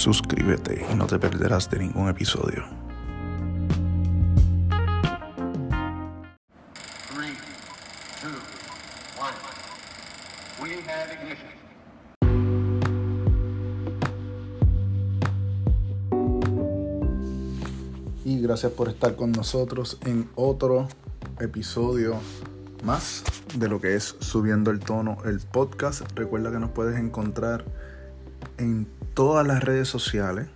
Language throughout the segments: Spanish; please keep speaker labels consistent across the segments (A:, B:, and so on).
A: suscríbete y no te perderás de ningún episodio.
B: Three, two, one. We have ignition.
A: Y gracias por estar con nosotros en otro episodio más de lo que es Subiendo el Tono, el podcast. Recuerda que nos puedes encontrar en todas las redes sociales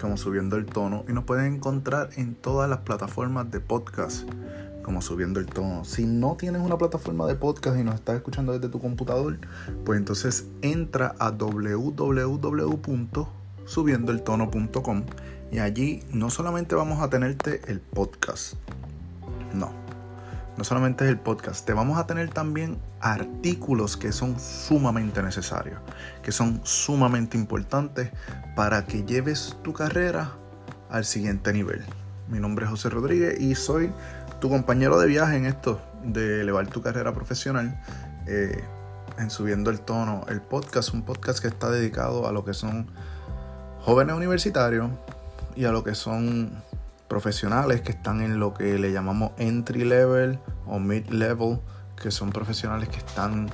A: como Subiendo el Tono y nos puedes encontrar en todas las plataformas de podcast como Subiendo el Tono. Si no tienes una plataforma de podcast y nos estás escuchando desde tu computador, pues entonces entra a www.subiendoeltono.com y allí no solamente vamos a tenerte el podcast, no, no solamente es el podcast, te vamos a tener también artículos que son sumamente necesarios, que son sumamente importantes para que lleves tu carrera al siguiente nivel. Mi nombre es José Rodríguez y soy tu compañero de viaje en esto de elevar tu carrera profesional. eh, en Subiendo el Tono, el podcast, un podcast que está dedicado a lo que son jóvenes universitarios y a lo que son profesionales que están en lo que le llamamos entry level o mid level, que son profesionales que están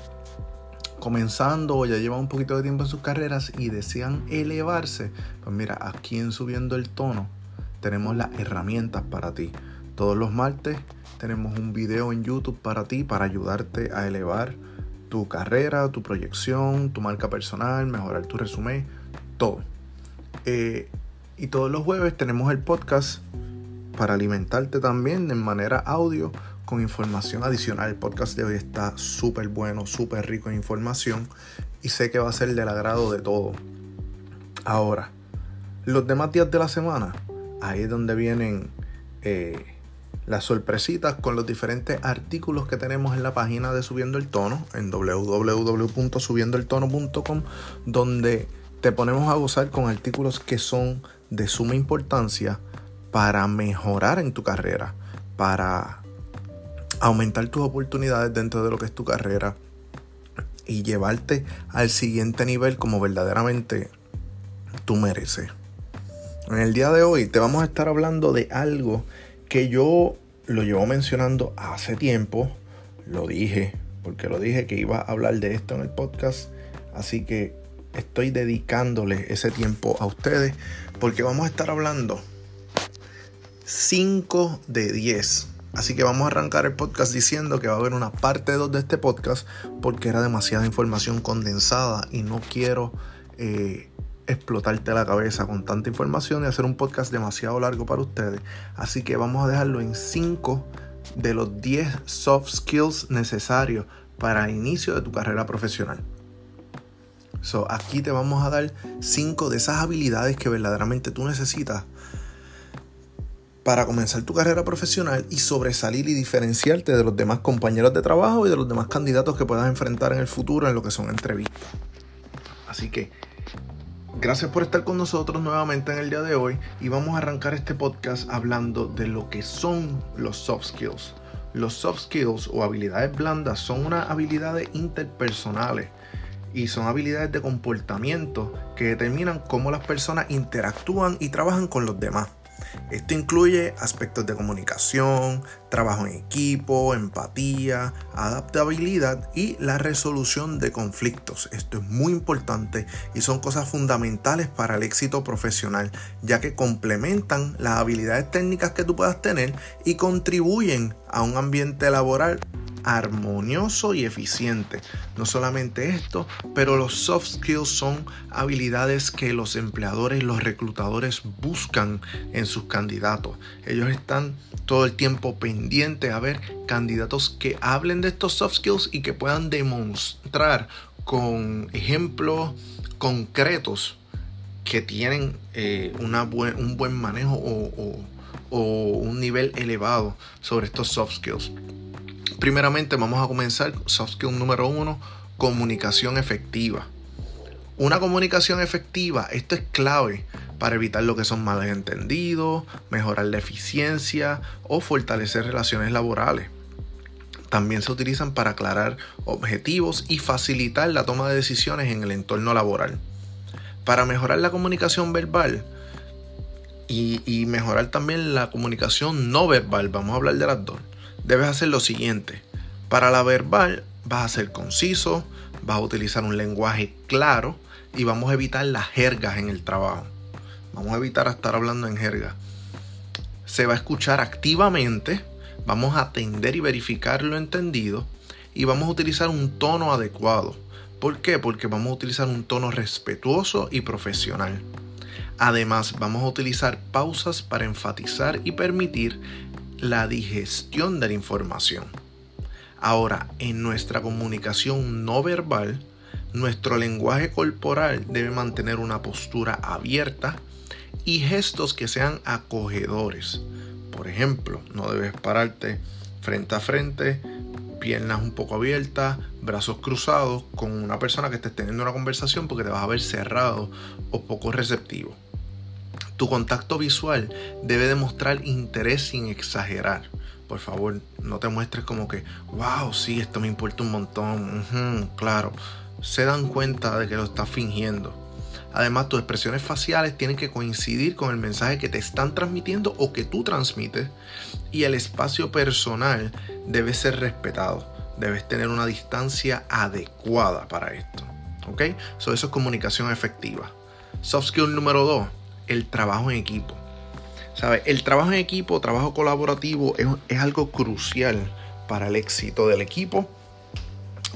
A: comenzando o ya llevan un poquito de tiempo en sus carreras y desean elevarse. Pues mira, aquí en Subiendo el Tono tenemos las herramientas para ti. Todos los martes tenemos un video en YouTube para ti, para ayudarte a elevar tu carrera, tu proyección, tu marca personal, mejorar tu resumen, todo. Eh, y todos los jueves tenemos el podcast para alimentarte también de manera audio con información adicional. El podcast de hoy está súper bueno, súper rico en información y sé que va a ser del agrado de todo. Ahora, los demás días de la semana, ahí es donde vienen eh, las sorpresitas con los diferentes artículos que tenemos en la página de Subiendo el Tono, en www.subiendoeltono.com, donde te ponemos a gozar con artículos que son de suma importancia para mejorar en tu carrera, para aumentar tus oportunidades dentro de lo que es tu carrera y llevarte al siguiente nivel como verdaderamente tú mereces. En el día de hoy te vamos a estar hablando de algo que yo lo llevo mencionando hace tiempo, lo dije, porque lo dije que iba a hablar de esto en el podcast, así que estoy dedicándole ese tiempo a ustedes porque vamos a estar hablando 5 de 10. Así que vamos a arrancar el podcast diciendo que va a haber una parte 2 de este podcast porque era demasiada información condensada y no quiero eh, explotarte la cabeza con tanta información y hacer un podcast demasiado largo para ustedes. Así que vamos a dejarlo en 5 de los 10 soft skills necesarios para el inicio de tu carrera profesional. So, aquí te vamos a dar 5 de esas habilidades que verdaderamente tú necesitas para comenzar tu carrera profesional y sobresalir y diferenciarte de los demás compañeros de trabajo y de los demás candidatos que puedas enfrentar en el futuro en lo que son entrevistas. Así que gracias por estar con nosotros nuevamente en el día de hoy y vamos a arrancar este podcast hablando de lo que son los soft skills. Los soft skills o habilidades blandas son unas habilidades interpersonales y son habilidades de comportamiento que determinan cómo las personas interactúan y trabajan con los demás. Esto incluye aspectos de comunicación, trabajo en equipo, empatía, adaptabilidad y la resolución de conflictos. Esto es muy importante y son cosas fundamentales para el éxito profesional, ya que complementan las habilidades técnicas que tú puedas tener y contribuyen a un ambiente laboral armonioso y eficiente. No solamente esto, pero los soft skills son habilidades que los empleadores y los reclutadores buscan en sus candidatos. Ellos están todo el tiempo pendientes a ver candidatos que hablen de estos soft skills y que puedan demostrar con ejemplos concretos que tienen eh, un buen manejo o un nivel elevado sobre estos soft skills. Primeramente vamos a comenzar soft skill número uno, comunicación efectiva. Una comunicación efectiva, esto es clave para evitar lo que son malentendidos, mejorar la eficiencia o fortalecer relaciones laborales. También se utilizan para aclarar objetivos y facilitar la toma de decisiones en el entorno laboral. Para mejorar la comunicación verbal y, y mejorar también la comunicación no verbal, vamos a hablar de las dos, debes hacer lo siguiente. Para la verbal vas a ser conciso, vas a utilizar un lenguaje claro y vamos a evitar las jergas en el trabajo. Vamos a evitar estar hablando en jerga. Se va a escuchar activamente, vamos a atender y verificar lo entendido y vamos a utilizar un tono adecuado. ¿Por qué? Porque vamos a utilizar un tono respetuoso y profesional. Además, vamos a utilizar pausas para enfatizar y permitir la digestión de la información. Ahora, en nuestra comunicación no verbal, nuestro lenguaje corporal debe mantener una postura abierta y gestos que sean acogedores. Por ejemplo, no debes pararte frente a frente, piernas un poco abiertas, brazos cruzados con una persona que estés teniendo una conversación porque te vas a ver cerrado o poco receptivo. Tu contacto visual debe demostrar interés sin exagerar. Por favor, no te muestres como que, wow, sí, esto me importa un montón. claro, se dan cuenta de que lo estás fingiendo. Además, tus expresiones faciales tienen que coincidir con el mensaje que te están transmitiendo o que tú transmites. Y el espacio personal debe ser respetado. Debes tener una distancia adecuada para esto. ¿Ok? eso es comunicación efectiva. Soft skill número 2, el trabajo en equipo. ¿Sabe? El trabajo en equipo, trabajo colaborativo es, es algo crucial para el éxito del equipo,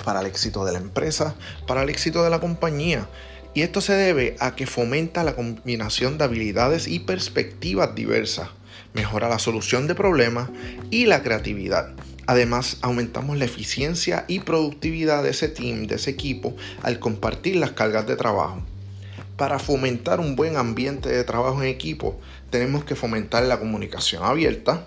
A: para el éxito de la empresa, para el éxito de la compañía. Y esto se debe a que fomenta la combinación de habilidades y perspectivas diversas, mejora la solución de problemas y la creatividad. Además, aumentamos la eficiencia y productividad de ese team, de ese equipo, al compartir las cargas de trabajo. Para fomentar un buen ambiente de trabajo en equipo, tenemos que fomentar la comunicación abierta,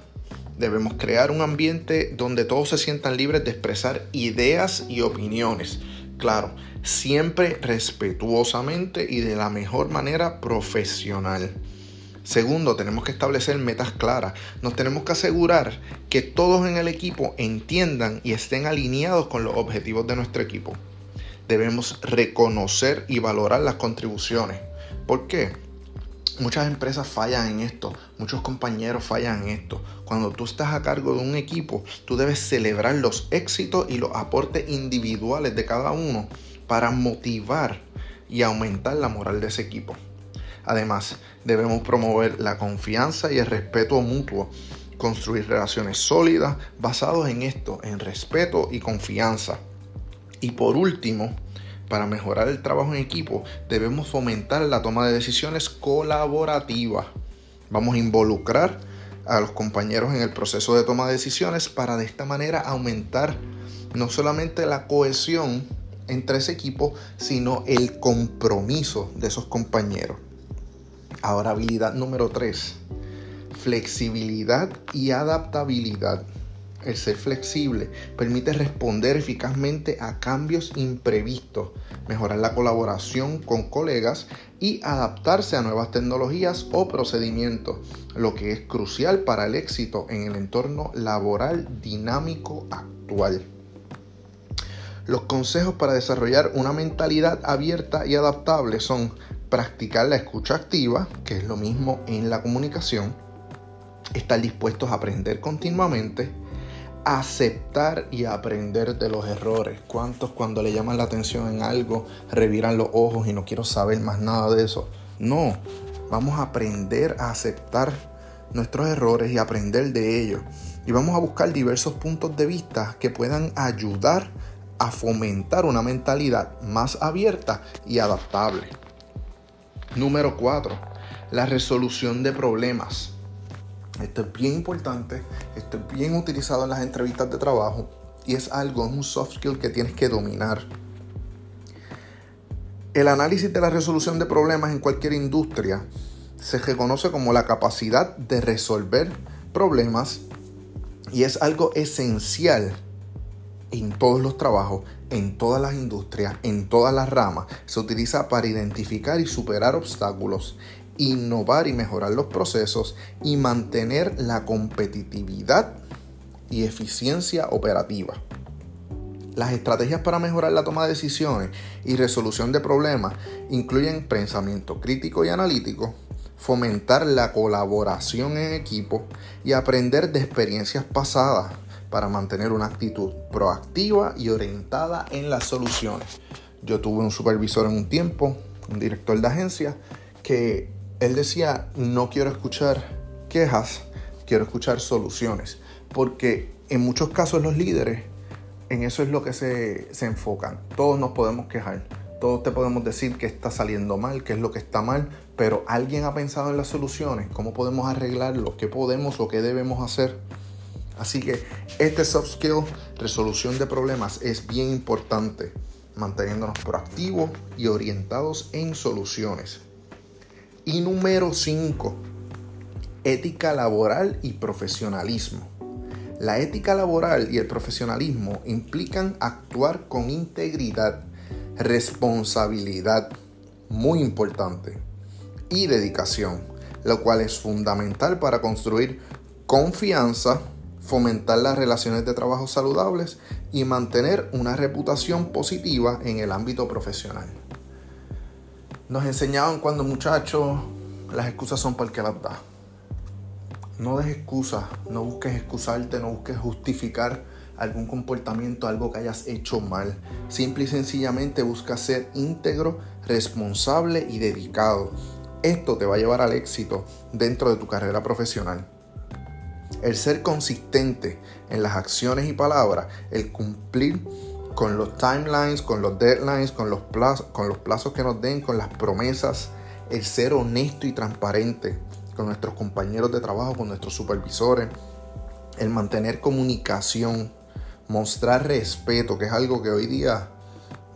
A: debemos crear un ambiente donde todos se sientan libres de expresar ideas y opiniones, Claro, siempre respetuosamente y de la mejor manera profesional. Segundo, tenemos que establecer metas claras. Nos tenemos que asegurar que todos en el equipo entiendan y estén alineados con los objetivos de nuestro equipo. Debemos reconocer y valorar las contribuciones. ¿Por qué? Muchas empresas fallan en esto, muchos compañeros fallan en esto. Cuando tú estás a cargo de un equipo, tú debes celebrar los éxitos y los aportes individuales de cada uno para motivar y aumentar la moral de ese equipo. Además, debemos promover la confianza y el respeto mutuo, construir relaciones sólidas basadas en esto, en respeto y confianza. Y por último, para mejorar el trabajo en equipo, debemos fomentar la toma de decisiones colaborativa. Vamos a involucrar a los compañeros en el proceso de toma de decisiones para de esta manera aumentar no solamente la cohesión entre ese equipo, sino el compromiso de esos compañeros. Ahora habilidad número 3, flexibilidad y adaptabilidad. El ser flexible permite responder eficazmente a cambios imprevistos, mejorar la colaboración con colegas y adaptarse a nuevas tecnologías o procedimientos, lo que es crucial para el éxito en el entorno laboral dinámico actual. Los consejos para desarrollar una mentalidad abierta y adaptable son practicar la escucha activa, que es lo mismo en la comunicación, estar dispuestos a aprender continuamente, aceptar y aprender de los errores. ¿Cuántos cuando le llaman la atención en algo reviran los ojos y no quiero saber más nada de eso? No, vamos a aprender a aceptar nuestros errores y aprender de ellos. Y vamos a buscar diversos puntos de vista que puedan ayudar a fomentar una mentalidad más abierta y adaptable. Número 4. La resolución de problemas. Esto es bien importante, esto es bien utilizado en las entrevistas de trabajo y es algo, es un soft skill que tienes que dominar. El análisis de la resolución de problemas en cualquier industria se reconoce como la capacidad de resolver problemas y es algo esencial en todos los trabajos, en todas las industrias, en todas las ramas. Se utiliza para identificar y superar obstáculos innovar y mejorar los procesos y mantener la competitividad y eficiencia operativa. Las estrategias para mejorar la toma de decisiones y resolución de problemas incluyen pensamiento crítico y analítico, fomentar la colaboración en equipo y aprender de experiencias pasadas para mantener una actitud proactiva y orientada en las soluciones. Yo tuve un supervisor en un tiempo, un director de agencia, que él decía, no quiero escuchar quejas, quiero escuchar soluciones, porque en muchos casos los líderes en eso es lo que se, se enfocan. Todos nos podemos quejar, todos te podemos decir que está saliendo mal, que es lo que está mal, pero alguien ha pensado en las soluciones, cómo podemos arreglarlo, qué podemos o qué debemos hacer. Así que este soft skill, resolución de problemas, es bien importante, manteniéndonos proactivos y orientados en soluciones. Y número 5, ética laboral y profesionalismo. La ética laboral y el profesionalismo implican actuar con integridad, responsabilidad, muy importante, y dedicación, lo cual es fundamental para construir confianza, fomentar las relaciones de trabajo saludables y mantener una reputación positiva en el ámbito profesional. Nos enseñaban cuando muchachos las excusas son para el que las da. No des excusas, no busques excusarte, no busques justificar algún comportamiento, algo que hayas hecho mal. Simple y sencillamente busca ser íntegro, responsable y dedicado. Esto te va a llevar al éxito dentro de tu carrera profesional. El ser consistente en las acciones y palabras, el cumplir con los timelines, con los deadlines, con los, plazos, con los plazos que nos den, con las promesas, el ser honesto y transparente con nuestros compañeros de trabajo, con nuestros supervisores, el mantener comunicación, mostrar respeto, que es algo que hoy día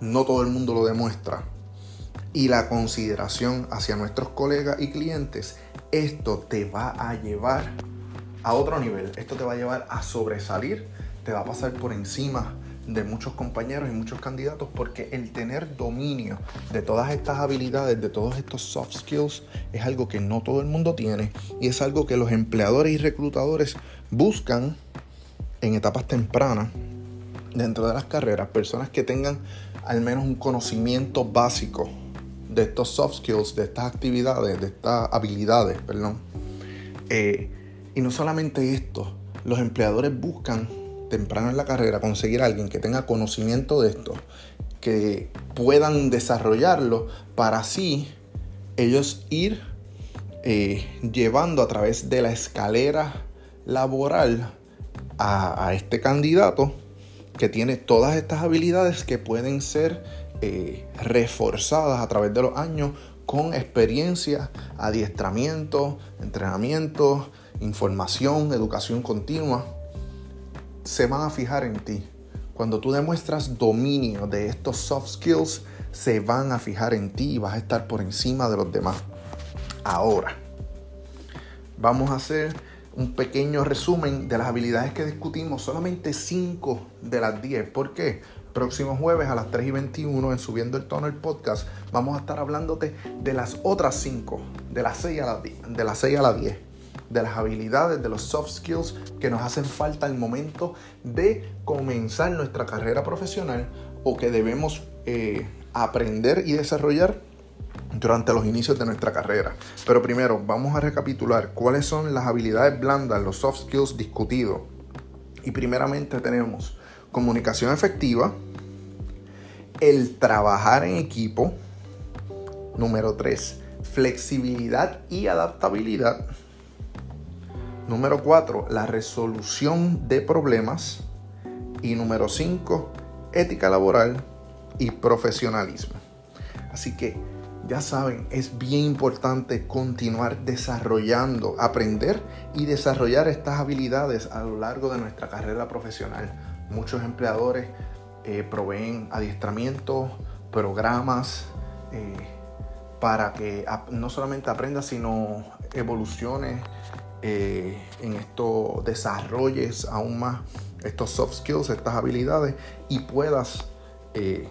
A: no todo el mundo lo demuestra, y la consideración hacia nuestros colegas y clientes, esto te va a llevar a otro nivel, esto te va a llevar a sobresalir, te va a pasar por encima de muchos compañeros y muchos candidatos porque el tener dominio de todas estas habilidades, de todos estos soft skills, es algo que no todo el mundo tiene y es algo que los empleadores y reclutadores buscan en etapas tempranas dentro de las carreras, personas que tengan al menos un conocimiento básico de estos soft skills, de estas actividades, de estas habilidades, perdón. Eh, y no solamente esto, los empleadores buscan temprano en la carrera conseguir a alguien que tenga conocimiento de esto, que puedan desarrollarlo para así ellos ir eh, llevando a través de la escalera laboral a, este candidato que tiene todas estas habilidades que pueden ser eh, reforzadas a través de los años con experiencia, adiestramiento, entrenamiento, información, educación continua se van a fijar en ti. Cuando tú demuestras dominio de estos soft skills, se van a fijar en ti y vas a estar por encima de los demás. Ahora, vamos a hacer un pequeño resumen de las habilidades que discutimos, solamente 5 de las 10. ¿Por qué? Próximo jueves a las 3 y 21 en Subiendo el Tono el podcast, vamos a estar hablándote de las otras 5, de las 6 a las 10. De las 6 a las 10 de las habilidades, de los soft skills que nos hacen falta al momento de comenzar nuestra carrera profesional o que debemos eh, aprender y desarrollar durante los inicios de nuestra carrera. Pero primero vamos a recapitular cuáles son las habilidades blandas, los soft skills discutidos. Y primeramente tenemos comunicación efectiva, el trabajar en equipo, número 3, flexibilidad y adaptabilidad. Número 4, la resolución de problemas. Y número 5, ética laboral y profesionalismo. Así que ya saben, es bien importante continuar desarrollando, aprender y desarrollar estas habilidades a lo largo de nuestra carrera profesional. Muchos empleadores eh, proveen adiestramientos, programas eh, para que no solamente aprendas, sino evoluciones eh, en esto desarrolles aún más estos soft skills, estas habilidades y puedas eh,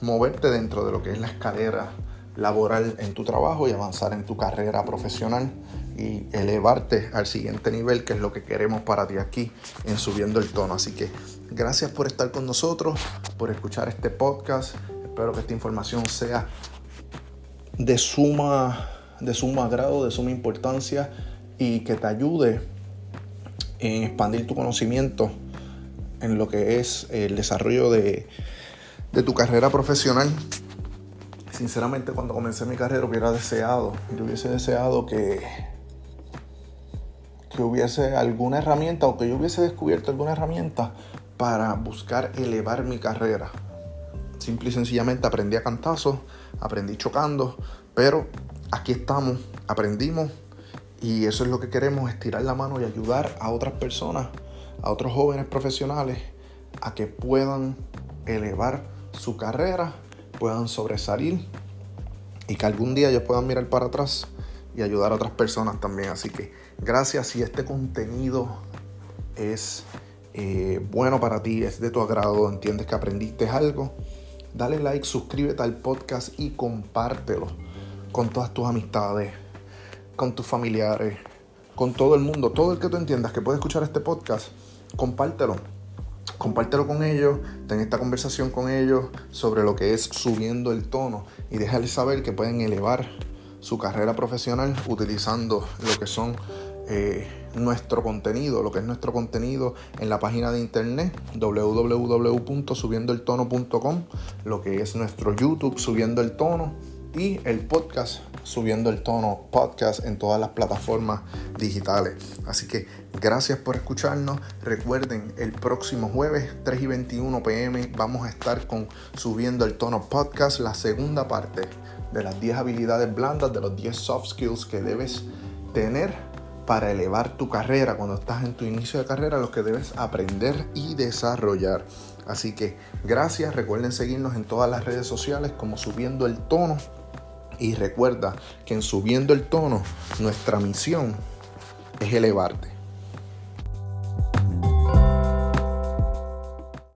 A: moverte dentro de lo que es la escalera laboral en tu trabajo y avanzar en tu carrera profesional y elevarte al siguiente nivel, que es lo que queremos para ti aquí en Subiendo el Tono. Así que gracias por estar con nosotros, por escuchar este podcast. Espero que esta información sea de suma, de suma grado, de suma importancia y que te ayude en expandir tu conocimiento en lo que es el desarrollo de, de tu carrera profesional sinceramente cuando comencé mi carrera hubiera deseado, yo hubiese deseado que, que hubiese alguna herramienta o que yo hubiese descubierto alguna herramienta para buscar elevar mi carrera. Simple y sencillamente aprendí a cantazos, aprendí chocando, pero aquí estamos, aprendimos y eso es lo que queremos, estirar la mano y ayudar a otras personas, a otros jóvenes profesionales a que puedan elevar su carrera puedan sobresalir y que algún día ellos puedan mirar para atrás y ayudar a otras personas también. Así que gracias si este contenido es eh, bueno para ti, es de tu agrado, entiendes que aprendiste algo, dale like, suscríbete al podcast y compártelo con todas tus amistades, con tus familiares, con todo el mundo, todo el que tú entiendas que puede escuchar este podcast, compártelo. Compártelo con ellos, ten esta conversación con ellos sobre lo que es subiendo el tono y déjales saber que pueden elevar su carrera profesional utilizando lo que son eh, nuestro contenido, lo que es nuestro contenido en la página de internet www.subiendoeltono.com, lo que es nuestro YouTube subiendo el tono y el podcast subiendo el tono podcast en todas las plataformas digitales. Así que gracias por escucharnos. Recuerden, el próximo jueves 3 y 21 pm vamos a estar con subiendo el tono podcast, la segunda parte de las 10 habilidades blandas, de los 10 soft skills que debes tener para elevar tu carrera cuando estás en tu inicio de carrera, los que debes aprender y desarrollar. Así que gracias, recuerden seguirnos en todas las redes sociales como subiendo el tono y recuerda que en subiendo el tono, nuestra misión es elevarte.